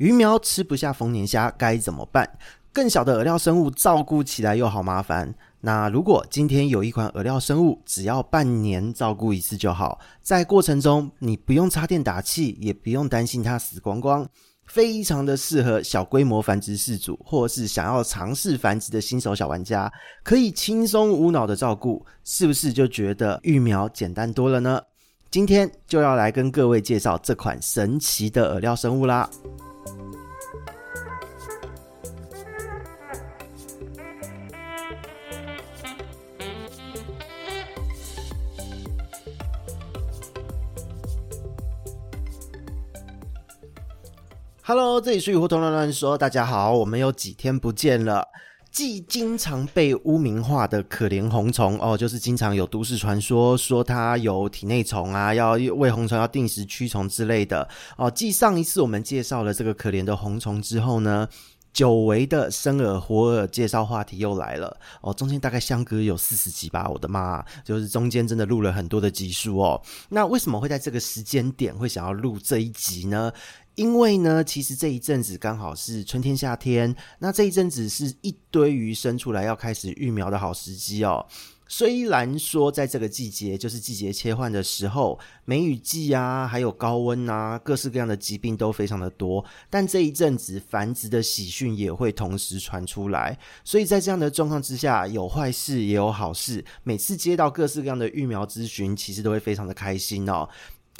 鱼苗吃不下丰年虾该怎么办？更小的饵料生物照顾起来又好麻烦。那如果今天有一款饵料生物，只要半年照顾一次就好，在过程中你不用插电打气，也不用担心它死光光，非常的适合小规模繁殖饲主，或是想要尝试繁殖的新手小玩家，可以轻松无脑的照顾，是不是就觉得育苗简单多了呢？今天就要来跟各位介绍这款神奇的饵料生物啦！Hello，这里是鱼活通乱乱说，大家好，我们有几天不见了。既经常被污名化的可怜红虫哦，就是经常有都市传说说它有体内虫啊，要喂红虫要定时驱虫之类的哦。继上一次我们介绍了这个可怜的红虫之后呢，久违的生饵活饵介绍话题又来了哦。中间大概相隔有四十集吧，我的妈，就是中间真的录了很多的集数哦。那为什么会在这个时间点会想要录这一集呢？因为呢，其实这一阵子刚好是春天夏天，那这一阵子是一堆鱼生出来要开始育苗的好时机哦。虽然说在这个季节，就是季节切换的时候，梅雨季啊，还有高温啊，各式各样的疾病都非常的多，但这一阵子繁殖的喜讯也会同时传出来，所以在这样的状况之下，有坏事也有好事。每次接到各式各样的育苗咨询，其实都会非常的开心哦。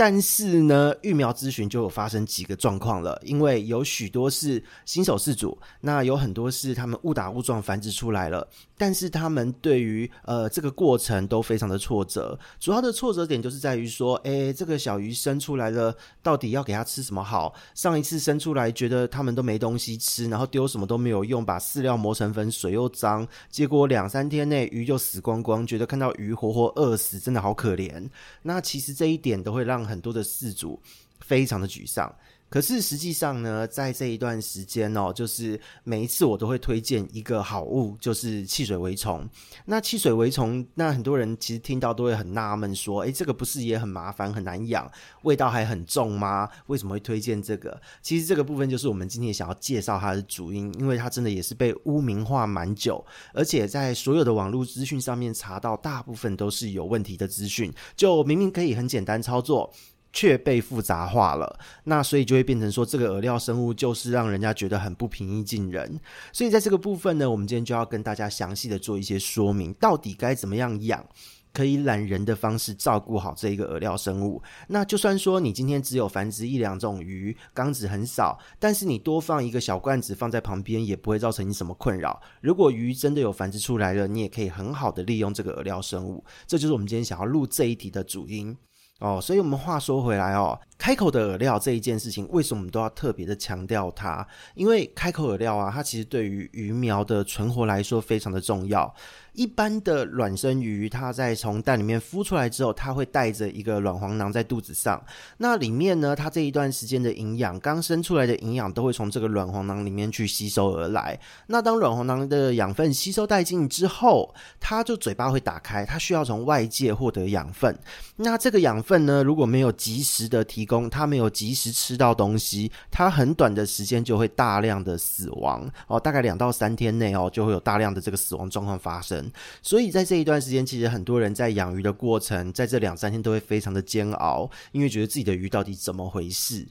但是呢，育苗咨询就有发生几个状况了，因为有许多是新手饲主，那有很多是他们误打误撞繁殖出来了，但是他们对于呃这个过程都非常的挫折，主要的挫折点就是在于说，哎，这个小鱼生出来了，到底要给它吃什么好？上一次生出来觉得他们都没东西吃，然后丢什么都没有用，把饲料磨成粉，水又脏，结果两三天内鱼就死光光，觉得看到鱼活活饿死，真的好可怜。那其实这一点都会让很多的事主非常的沮丧。可是实际上呢，在这一段时间哦，就是每一次我都会推荐一个好物，就是汽水围虫。那汽水围虫，那很多人其实听到都会很纳闷，说：“诶，这个不是也很麻烦、很难养，味道还很重吗？为什么会推荐这个？”其实这个部分就是我们今天想要介绍它的主因，因为它真的也是被污名化蛮久，而且在所有的网络资讯上面查到，大部分都是有问题的资讯。就明明可以很简单操作。却被复杂化了，那所以就会变成说，这个饵料生物就是让人家觉得很不平易近人。所以在这个部分呢，我们今天就要跟大家详细的做一些说明，到底该怎么样养，可以懒人的方式照顾好这一个饵料生物。那就算说你今天只有繁殖一两种鱼，缸子很少，但是你多放一个小罐子放在旁边，也不会造成你什么困扰。如果鱼真的有繁殖出来了，你也可以很好的利用这个饵料生物。这就是我们今天想要录这一题的主因。哦，所以我们话说回来哦，开口的饵料这一件事情，为什么我们都要特别的强调它？因为开口饵料啊，它其实对于鱼苗的存活来说非常的重要。一般的卵生鱼，它在从蛋里面孵出来之后，它会带着一个卵黄囊在肚子上。那里面呢，它这一段时间的营养，刚生出来的营养都会从这个卵黄囊里面去吸收而来。那当卵黄囊的养分吸收殆尽之后，它就嘴巴会打开，它需要从外界获得养分。那这个养分呢，如果没有及时的提供，它没有及时吃到东西，它很短的时间就会大量的死亡哦，大概两到三天内哦，就会有大量的这个死亡状况发生。所以在这一段时间，其实很多人在养鱼的过程，在这两三天都会非常的煎熬，因为觉得自己的鱼到底怎么回事。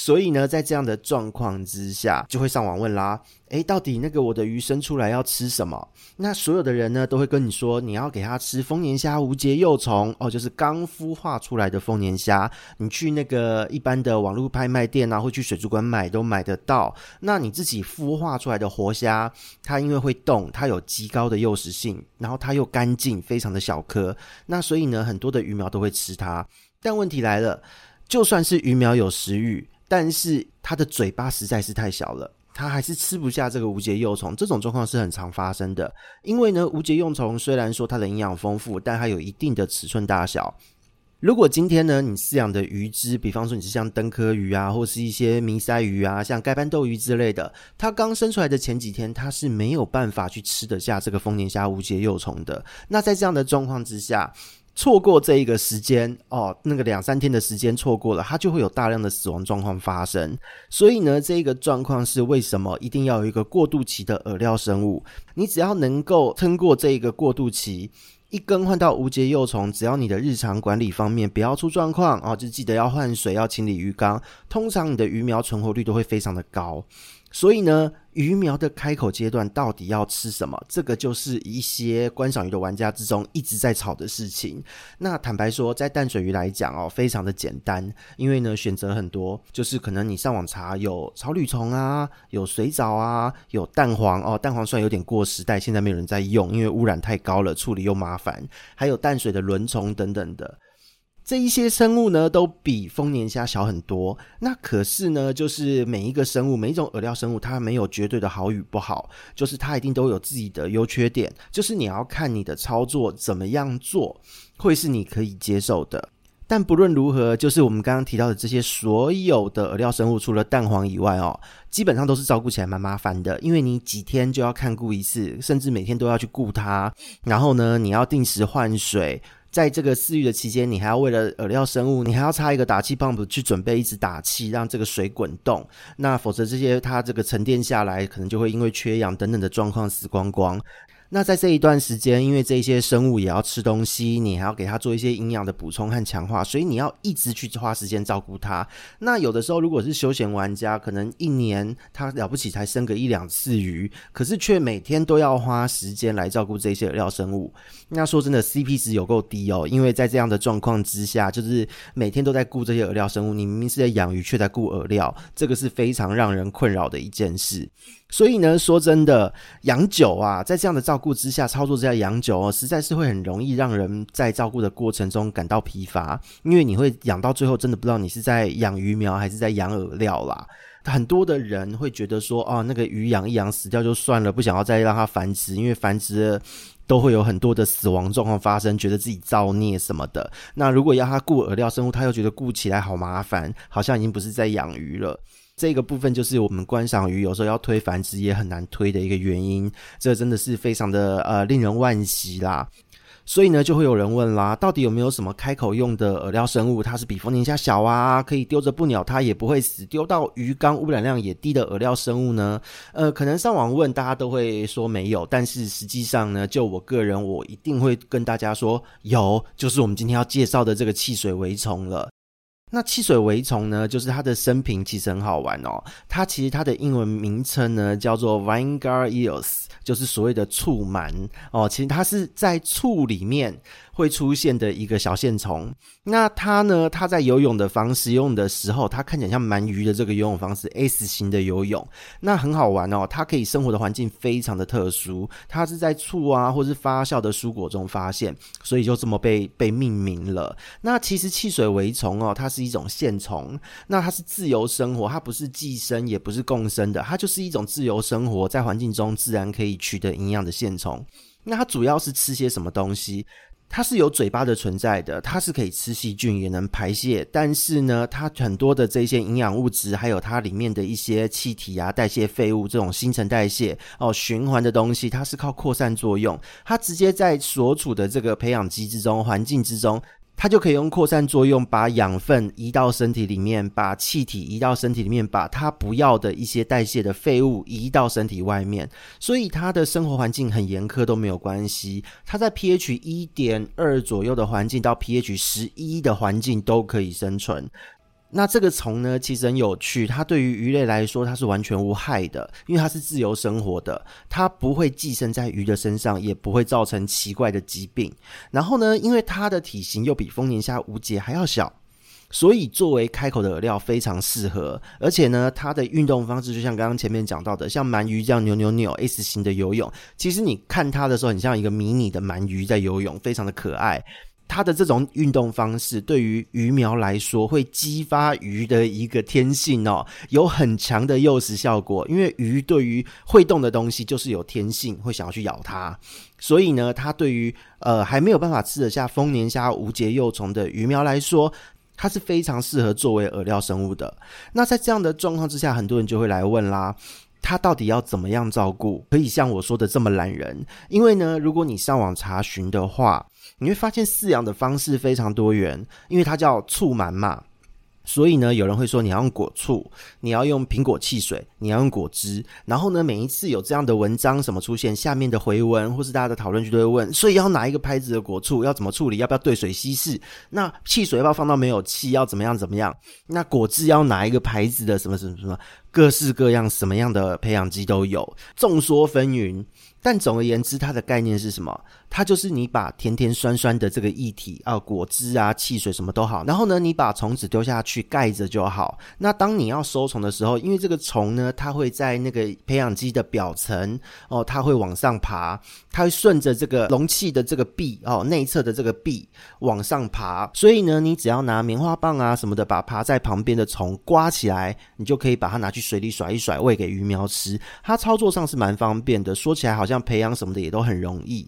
所以呢，在这样的状况之下，就会上网问啦。诶，到底那个我的鱼生出来要吃什么？那所有的人呢，都会跟你说，你要给它吃丰年虾无节幼虫哦，就是刚孵化出来的丰年虾。你去那个一般的网络拍卖店啊，或去水族馆买都买得到。那你自己孵化出来的活虾，它因为会动，它有极高的诱食性，然后它又干净，非常的小颗。那所以呢，很多的鱼苗都会吃它。但问题来了，就算是鱼苗有食欲。但是它的嘴巴实在是太小了，它还是吃不下这个无节幼虫。这种状况是很常发生的，因为呢，无节幼虫虽然说它的营养丰富，但它有一定的尺寸大小。如果今天呢，你饲养的鱼只，比方说你是像灯科鱼啊，或是一些迷鳃鱼啊，像盖斑斗鱼之类的，它刚生出来的前几天，它是没有办法去吃得下这个丰年虾无节幼虫的。那在这样的状况之下，错过这一个时间哦，那个两三天的时间错过了，它就会有大量的死亡状况发生。所以呢，这一个状况是为什么一定要有一个过渡期的饵料生物？你只要能够撑过这一个过渡期，一更换到无节幼虫，只要你的日常管理方面不要出状况哦，就记得要换水，要清理鱼缸，通常你的鱼苗存活率都会非常的高。所以呢，鱼苗的开口阶段到底要吃什么？这个就是一些观赏鱼的玩家之中一直在吵的事情。那坦白说，在淡水鱼来讲哦，非常的简单，因为呢选择很多，就是可能你上网查有草履虫啊，有水藻啊，有蛋黄哦，蛋黄虽然有点过时代，现在没有人在用，因为污染太高了，处理又麻烦，还有淡水的轮虫等等的。这一些生物呢，都比丰年虾小很多。那可是呢，就是每一个生物，每一种饵料生物，它没有绝对的好与不好，就是它一定都有自己的优缺点。就是你要看你的操作怎么样做，会是你可以接受的。但不论如何，就是我们刚刚提到的这些所有的饵料生物，除了蛋黄以外哦，基本上都是照顾起来蛮麻烦的，因为你几天就要看顾一次，甚至每天都要去顾它。然后呢，你要定时换水。在这个饲育的期间，你还要为了饵料生物，你还要插一个打气 pump 去准备一直打气，让这个水滚动。那否则这些它这个沉淀下来，可能就会因为缺氧等等的状况死光光。那在这一段时间，因为这些生物也要吃东西，你还要给它做一些营养的补充和强化，所以你要一直去花时间照顾它。那有的时候，如果是休闲玩家，可能一年他了不起才生个一两次鱼，可是却每天都要花时间来照顾这些饵料生物。那说真的，CP 值有够低哦，因为在这样的状况之下，就是每天都在顾这些饵料生物，你明明是在养鱼，却在顾饵料，这个是非常让人困扰的一件事。所以呢，说真的，养久啊，在这样的照顾之下，操作之下养久哦，实在是会很容易让人在照顾的过程中感到疲乏，因为你会养到最后，真的不知道你是在养鱼苗还是在养饵料啦。很多的人会觉得说，哦，那个鱼养一养死掉就算了，不想要再让它繁殖，因为繁殖都会有很多的死亡状况发生，觉得自己造孽什么的。那如果要他顾饵料生物，他又觉得顾起来好麻烦，好像已经不是在养鱼了。这个部分就是我们观赏鱼有时候要推繁殖也很难推的一个原因，这真的是非常的呃令人惋惜啦。所以呢，就会有人问啦，到底有没有什么开口用的饵料生物，它是比丰年虾小啊，可以丢着不鸟它也不会死，丢到鱼缸污染量也低的饵料生物呢？呃，可能上网问大家都会说没有，但是实际上呢，就我个人，我一定会跟大家说有，就是我们今天要介绍的这个汽水蛔虫了。那汽水蛔虫呢，就是它的生平其实很好玩哦。它其实它的英文名称呢叫做 Vinegar Eels，就是所谓的醋螨哦。其实它是在醋里面会出现的一个小线虫，那它呢？它在游泳的方式游泳的时候，它看起来像鳗鱼的这个游泳方式，S 型的游泳，那很好玩哦。它可以生活的环境非常的特殊，它是在醋啊，或是发酵的蔬果中发现，所以就这么被被命名了。那其实汽水蛔虫哦，它是一种线虫，那它是自由生活，它不是寄生，也不是共生的，它就是一种自由生活在环境中自然可以取得营养的线虫。那它主要是吃些什么东西？它是有嘴巴的存在的，它是可以吃细菌，也能排泄。但是呢，它很多的这些营养物质，还有它里面的一些气体啊、代谢废物这种新陈代谢哦、循环的东西，它是靠扩散作用。它直接在所处的这个培养基之中、环境之中。它就可以用扩散作用把养分移到身体里面，把气体移到身体里面，把它不要的一些代谢的废物移到身体外面。所以它的生活环境很严苛都没有关系。它在 pH 一点二左右的环境到 pH 十一的环境都可以生存。那这个虫呢，其实很有趣。它对于鱼类来说，它是完全无害的，因为它是自由生活的，它不会寄生在鱼的身上，也不会造成奇怪的疾病。然后呢，因为它的体型又比丰年虾无节还要小，所以作为开口的饵料非常适合。而且呢，它的运动方式就像刚刚前面讲到的，像鳗鱼这样扭扭扭 S 型的游泳，其实你看它的时候，很像一个迷你的鳗鱼在游泳，非常的可爱。它的这种运动方式对于鱼苗来说，会激发鱼的一个天性哦，有很强的诱食效果。因为鱼对于会动的东西就是有天性，会想要去咬它。所以呢，它对于呃还没有办法吃得下丰年虾无节幼虫的鱼苗来说，它是非常适合作为饵料生物的。那在这样的状况之下，很多人就会来问啦。它到底要怎么样照顾，可以像我说的这么懒人？因为呢，如果你上网查询的话，你会发现饲养的方式非常多元，因为它叫促满嘛。所以呢，有人会说你要用果醋，你要用苹果汽水，你要用果汁。然后呢，每一次有这样的文章什么出现，下面的回文或是大家的讨论区都会问：所以要哪一个牌子的果醋？要怎么处理？要不要兑水稀释？那汽水要不要放到没有气？要怎么样怎么样？那果汁要哪一个牌子的？什么什么什么？各式各样，什么样的培养基都有，众说纷纭。但总而言之，它的概念是什么？它就是你把甜甜酸酸的这个液体啊，果汁啊、汽水什么都好，然后呢，你把虫子丢下去盖着就好。那当你要收虫的时候，因为这个虫呢，它会在那个培养基的表层哦，它会往上爬，它会顺着这个容器的这个壁哦，内侧的这个壁往上爬。所以呢，你只要拿棉花棒啊什么的，把爬在旁边的虫刮起来，你就可以把它拿去水里甩一甩，喂给鱼苗吃。它操作上是蛮方便的，说起来好像。培养什么的也都很容易，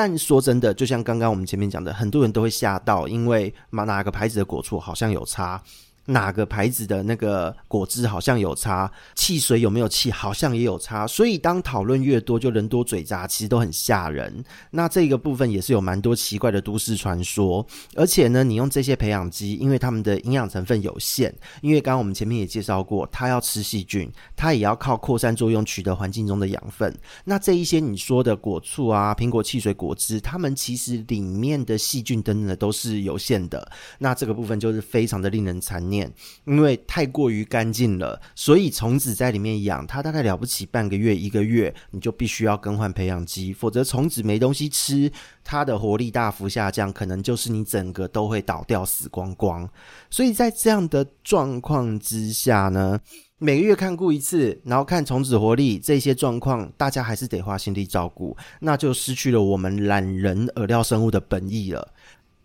但说真的，就像刚刚我们前面讲的，很多人都会吓到，因为哪哪个牌子的果醋好像有差。哪个牌子的那个果汁好像有差，汽水有没有气好像也有差，所以当讨论越多，就人多嘴杂，其实都很吓人。那这个部分也是有蛮多奇怪的都市传说，而且呢，你用这些培养基，因为它们的营养成分有限，因为刚刚我们前面也介绍过，它要吃细菌，它也要靠扩散作用取得环境中的养分。那这一些你说的果醋啊、苹果汽水、果汁，它们其实里面的细菌等等的都是有限的。那这个部分就是非常的令人残念。因为太过于干净了，所以虫子在里面养，它大概了不起半个月、一个月，你就必须要更换培养基，否则虫子没东西吃，它的活力大幅下降，可能就是你整个都会倒掉、死光光。所以在这样的状况之下呢，每个月看顾一次，然后看虫子活力这些状况，大家还是得花心力照顾，那就失去了我们懒人饵料生物的本意了。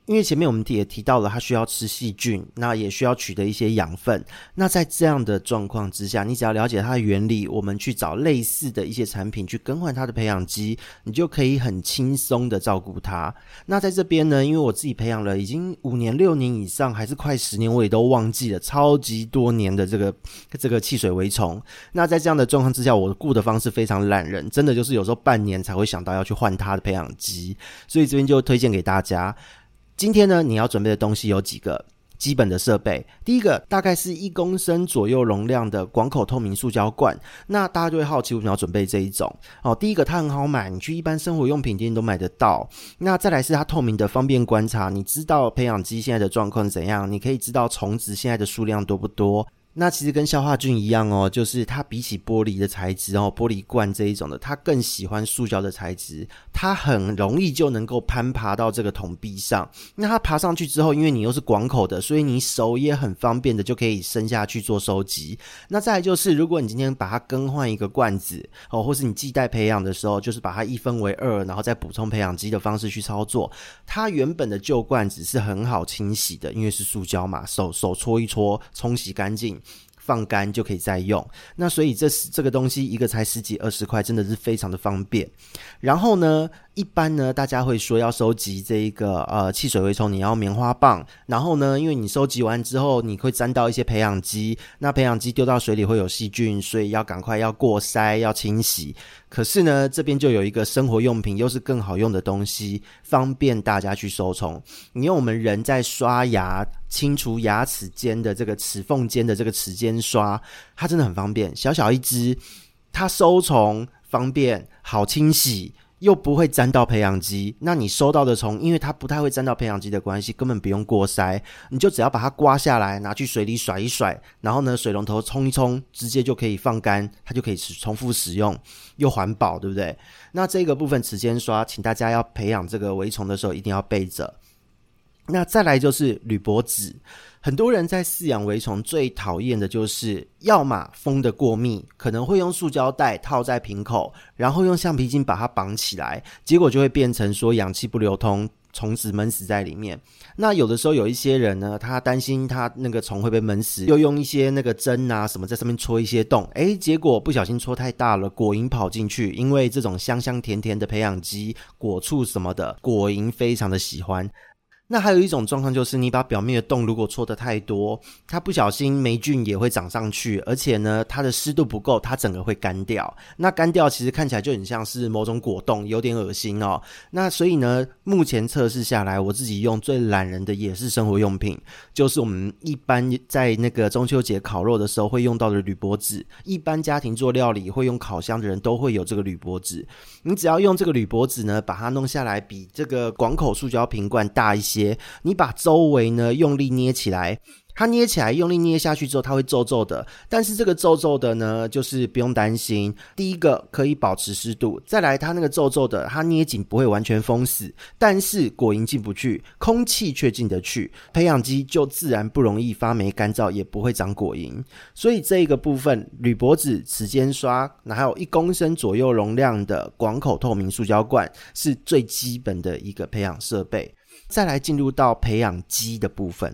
因为前面我们也提到了，它需要吃细菌，那也需要取得一些养分。那在这样的状况之下，你只要了解它的原理，我们去找类似的一些产品去更换它的培养基，你就可以很轻松的照顾它。那在这边呢，因为我自己培养了已经五年、六年以上，还是快十年，我也都忘记了，超级多年的这个这个汽水围虫。那在这样的状况之下，我顾的方式非常懒人，真的就是有时候半年才会想到要去换它的培养基，所以这边就推荐给大家。今天呢，你要准备的东西有几个基本的设备。第一个大概是一公升左右容量的广口透明塑胶罐。那大家就会好奇，为什么要准备这一种？哦，第一个它很好买，你去一般生活用品店都买得到。那再来是它透明的，方便观察，你知道培养基现在的状况怎样？你可以知道虫子现在的数量多不多。那其实跟消化菌一样哦，就是它比起玻璃的材质哦，玻璃罐这一种的，它更喜欢塑胶的材质，它很容易就能够攀爬到这个桶壁上。那它爬上去之后，因为你又是广口的，所以你手也很方便的就可以伸下去做收集。那再来就是，如果你今天把它更换一个罐子哦，或是你继代培养的时候，就是把它一分为二，然后再补充培养基的方式去操作，它原本的旧罐子是很好清洗的，因为是塑胶嘛，手手搓一搓，冲洗干净。放干就可以再用，那所以这是这个东西一个才十几二十块，真的是非常的方便。然后呢，一般呢，大家会说要收集这一个呃汽水围虫，你要棉花棒。然后呢，因为你收集完之后，你会沾到一些培养基，那培养基丢到水里会有细菌，所以要赶快要过筛要清洗。可是呢，这边就有一个生活用品，又是更好用的东西，方便大家去收虫。你用我们人在刷牙。清除牙齿间的这个齿缝间的这个齿间刷，它真的很方便，小小一支，它收虫方便，好清洗，又不会沾到培养基。那你收到的虫，因为它不太会沾到培养基的关系，根本不用过筛，你就只要把它刮下来，拿去水里甩一甩，然后呢，水龙头冲一冲，直接就可以放干，它就可以重复使用，又环保，对不对？那这个部分齿尖刷，请大家要培养这个围虫的时候，一定要备着。那再来就是铝箔纸，很多人在饲养围虫最讨厌的就是，要么封的过密，可能会用塑胶袋套在瓶口，然后用橡皮筋把它绑起来，结果就会变成说氧气不流通，虫子闷死在里面。那有的时候有一些人呢，他担心他那个虫会被闷死，又用一些那个针啊什么在上面戳一些洞，诶，结果不小心戳太大了，果蝇跑进去，因为这种香香甜甜的培养基、果醋什么的，果蝇非常的喜欢。那还有一种状况就是，你把表面的洞如果戳得太多，它不小心霉菌也会长上去，而且呢，它的湿度不够，它整个会干掉。那干掉其实看起来就很像是某种果冻，有点恶心哦。那所以呢，目前测试下来，我自己用最懒人的也是生活用品，就是我们一般在那个中秋节烤肉的时候会用到的铝箔纸。一般家庭做料理会用烤箱的人都会有这个铝箔纸。你只要用这个铝箔纸呢，把它弄下来，比这个广口塑胶瓶罐大一些。些，你把周围呢用力捏起来，它捏起来用力捏下去之后，它会皱皱的。但是这个皱皱的呢，就是不用担心。第一个可以保持湿度，再来它那个皱皱的，它捏紧不会完全封死，但是果蝇进不去，空气却进得去，培养基就自然不容易发霉干燥，也不会长果蝇。所以这一个部分，铝箔纸、齿尖刷，还有一公升左右容量的广口透明塑胶罐，是最基本的一个培养设备。再来进入到培养基的部分。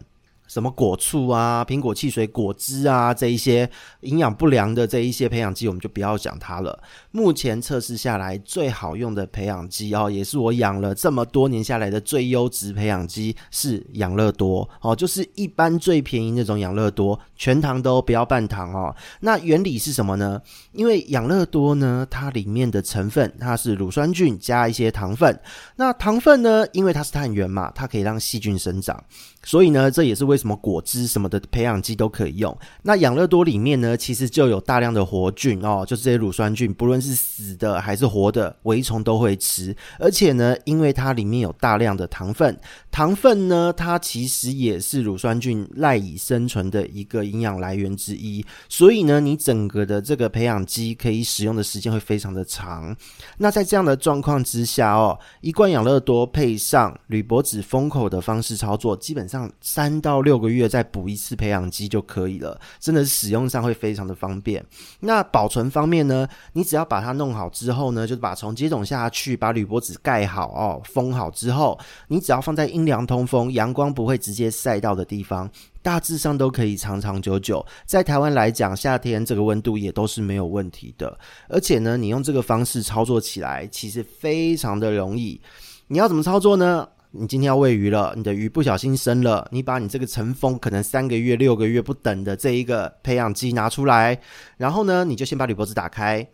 什么果醋啊、苹果汽水、果汁啊，这一些营养不良的这一些培养基，我们就不要讲它了。目前测试下来最好用的培养基哦，也是我养了这么多年下来的最优质培养基，是养乐多哦，就是一般最便宜那种养乐多，全糖都不要半糖哦。那原理是什么呢？因为养乐多呢，它里面的成分它是乳酸菌加一些糖分，那糖分呢，因为它是碳源嘛，它可以让细菌生长。所以呢，这也是为什么果汁什么的培养基都可以用。那养乐多里面呢，其实就有大量的活菌哦，就是这些乳酸菌，不论是死的还是活的，微虫都会吃。而且呢，因为它里面有大量的糖分，糖分呢，它其实也是乳酸菌赖以生存的一个营养来源之一。所以呢，你整个的这个培养基可以使用的时间会非常的长。那在这样的状况之下哦，一罐养乐多配上铝箔纸封口的方式操作，基本上三到六六个月再补一次培养基就可以了，真的是使用上会非常的方便。那保存方面呢，你只要把它弄好之后呢，就是把从接种下去，把铝箔纸盖好哦，封好之后，你只要放在阴凉通风、阳光不会直接晒到的地方，大致上都可以长长久久。在台湾来讲，夏天这个温度也都是没有问题的。而且呢，你用这个方式操作起来，其实非常的容易。你要怎么操作呢？你今天要喂鱼了，你的鱼不小心生了，你把你这个尘封可能三个月、六个月不等的这一个培养基拿出来，然后呢，你就先把铝箔纸打开，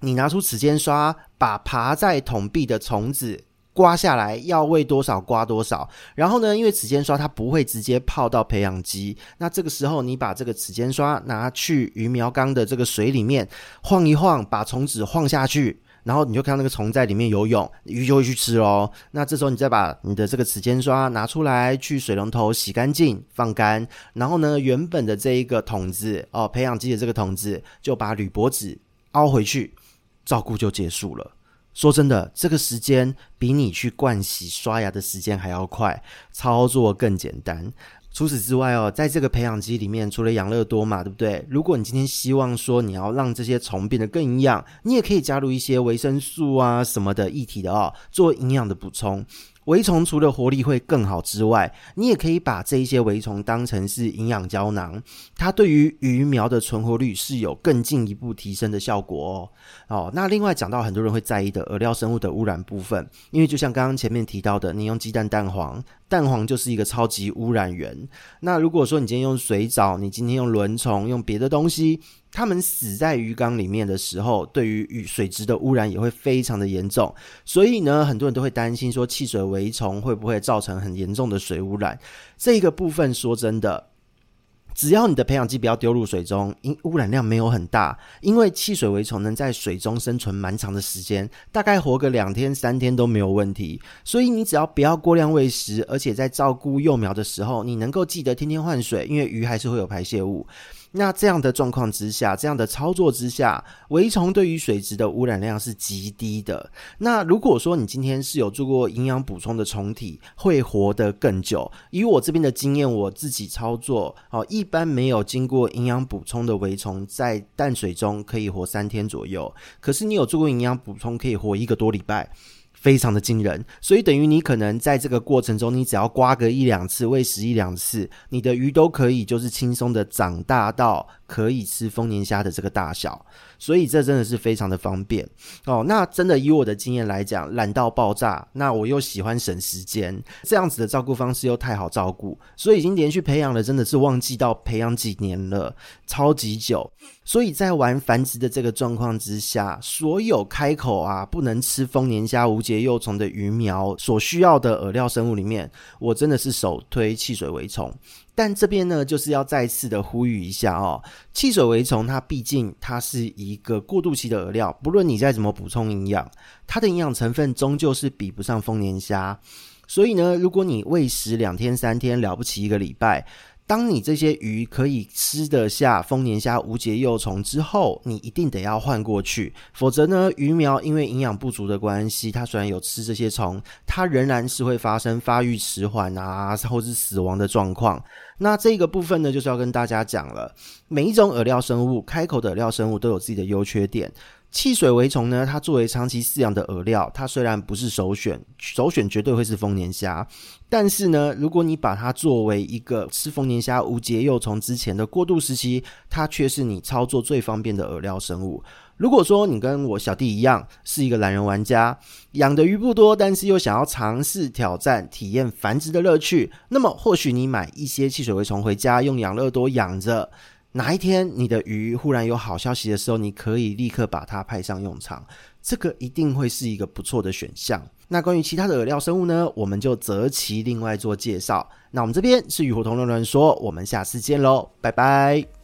你拿出齿间刷，把爬在桶壁的虫子刮下来，要喂多少刮多少。然后呢，因为齿间刷它不会直接泡到培养基，那这个时候你把这个齿间刷拿去鱼苗缸的这个水里面晃一晃，把虫子晃下去。然后你就看到那个虫在里面游泳，鱼就会去吃喽。那这时候你再把你的这个齿间刷拿出来，去水龙头洗干净，放干。然后呢，原本的这一个桶子哦，培养基的这个桶子，就把铝箔纸凹回去，照顾就结束了。说真的，这个时间比你去灌洗刷牙的时间还要快，操作更简单。除此之外哦，在这个培养基里面，除了养乐多嘛，对不对？如果你今天希望说你要让这些虫变得更营养，你也可以加入一些维生素啊什么的液体的哦，做营养的补充。微虫除了活力会更好之外，你也可以把这一些微虫当成是营养胶囊，它对于鱼苗的存活率是有更进一步提升的效果哦。哦，那另外讲到很多人会在意的饵料生物的污染部分，因为就像刚刚前面提到的，你用鸡蛋蛋黄，蛋黄就是一个超级污染源。那如果说你今天用水藻，你今天用轮虫，用别的东西。它们死在鱼缸里面的时候，对于鱼水质的污染也会非常的严重。所以呢，很多人都会担心说，汽水微虫会不会造成很严重的水污染？这一个部分说真的，只要你的培养基不要丢入水中，因污染量没有很大。因为汽水微虫能在水中生存蛮长的时间，大概活个两天三天都没有问题。所以你只要不要过量喂食，而且在照顾幼苗的时候，你能够记得天天换水，因为鱼还是会有排泄物。那这样的状况之下，这样的操作之下，蛔虫对于水质的污染量是极低的。那如果说你今天是有做过营养补充的虫体，会活得更久。以我这边的经验，我自己操作，哦，一般没有经过营养补充的蛔虫，在淡水中可以活三天左右。可是你有做过营养补充，可以活一个多礼拜。非常的惊人。所以等于你可能在这个过程中，你只要刮个一两次，喂食一两次，你的鱼都可以就是轻松的长大到可以吃丰年虾的这个大小。所以这真的是非常的方便哦。那真的以我的经验来讲，懒到爆炸，那我又喜欢省时间，这样子的照顾方式又太好照顾，所以已经连续培养了，真的是忘记到培养几年了，超级久。所以在玩繁殖的这个状况之下，所有开口啊不能吃丰年虾无节幼虫的鱼苗所需要的饵料生物里面，我真的是首推汽水围虫。但这边呢，就是要再次的呼吁一下哦，汽水围虫它毕竟它是一个过渡期的饵料，不论你再怎么补充营养，它的营养成分终究是比不上丰年虾。所以呢，如果你喂食两天三天，了不起一个礼拜。当你这些鱼可以吃得下丰年虾无节幼虫之后，你一定得要换过去，否则呢，鱼苗因为营养不足的关系，它虽然有吃这些虫，它仍然是会发生发育迟缓啊，或是死亡的状况。那这个部分呢，就是要跟大家讲了，每一种饵料生物，开口的饵料生物都有自己的优缺点。汽水围虫呢，它作为长期饲养的饵料，它虽然不是首选，首选绝对会是丰年虾。但是呢，如果你把它作为一个吃丰年虾无节幼虫之前的过渡时期，它却是你操作最方便的饵料生物。如果说你跟我小弟一样是一个懒人玩家，养的鱼不多，但是又想要尝试挑战、体验繁殖的乐趣，那么或许你买一些汽水围虫回家，用养乐多养着。哪一天你的鱼忽然有好消息的时候，你可以立刻把它派上用场，这个一定会是一个不错的选项。那关于其他的饵料生物呢，我们就择其另外做介绍。那我们这边是鱼火同乱乱说，我们下次见喽，拜拜。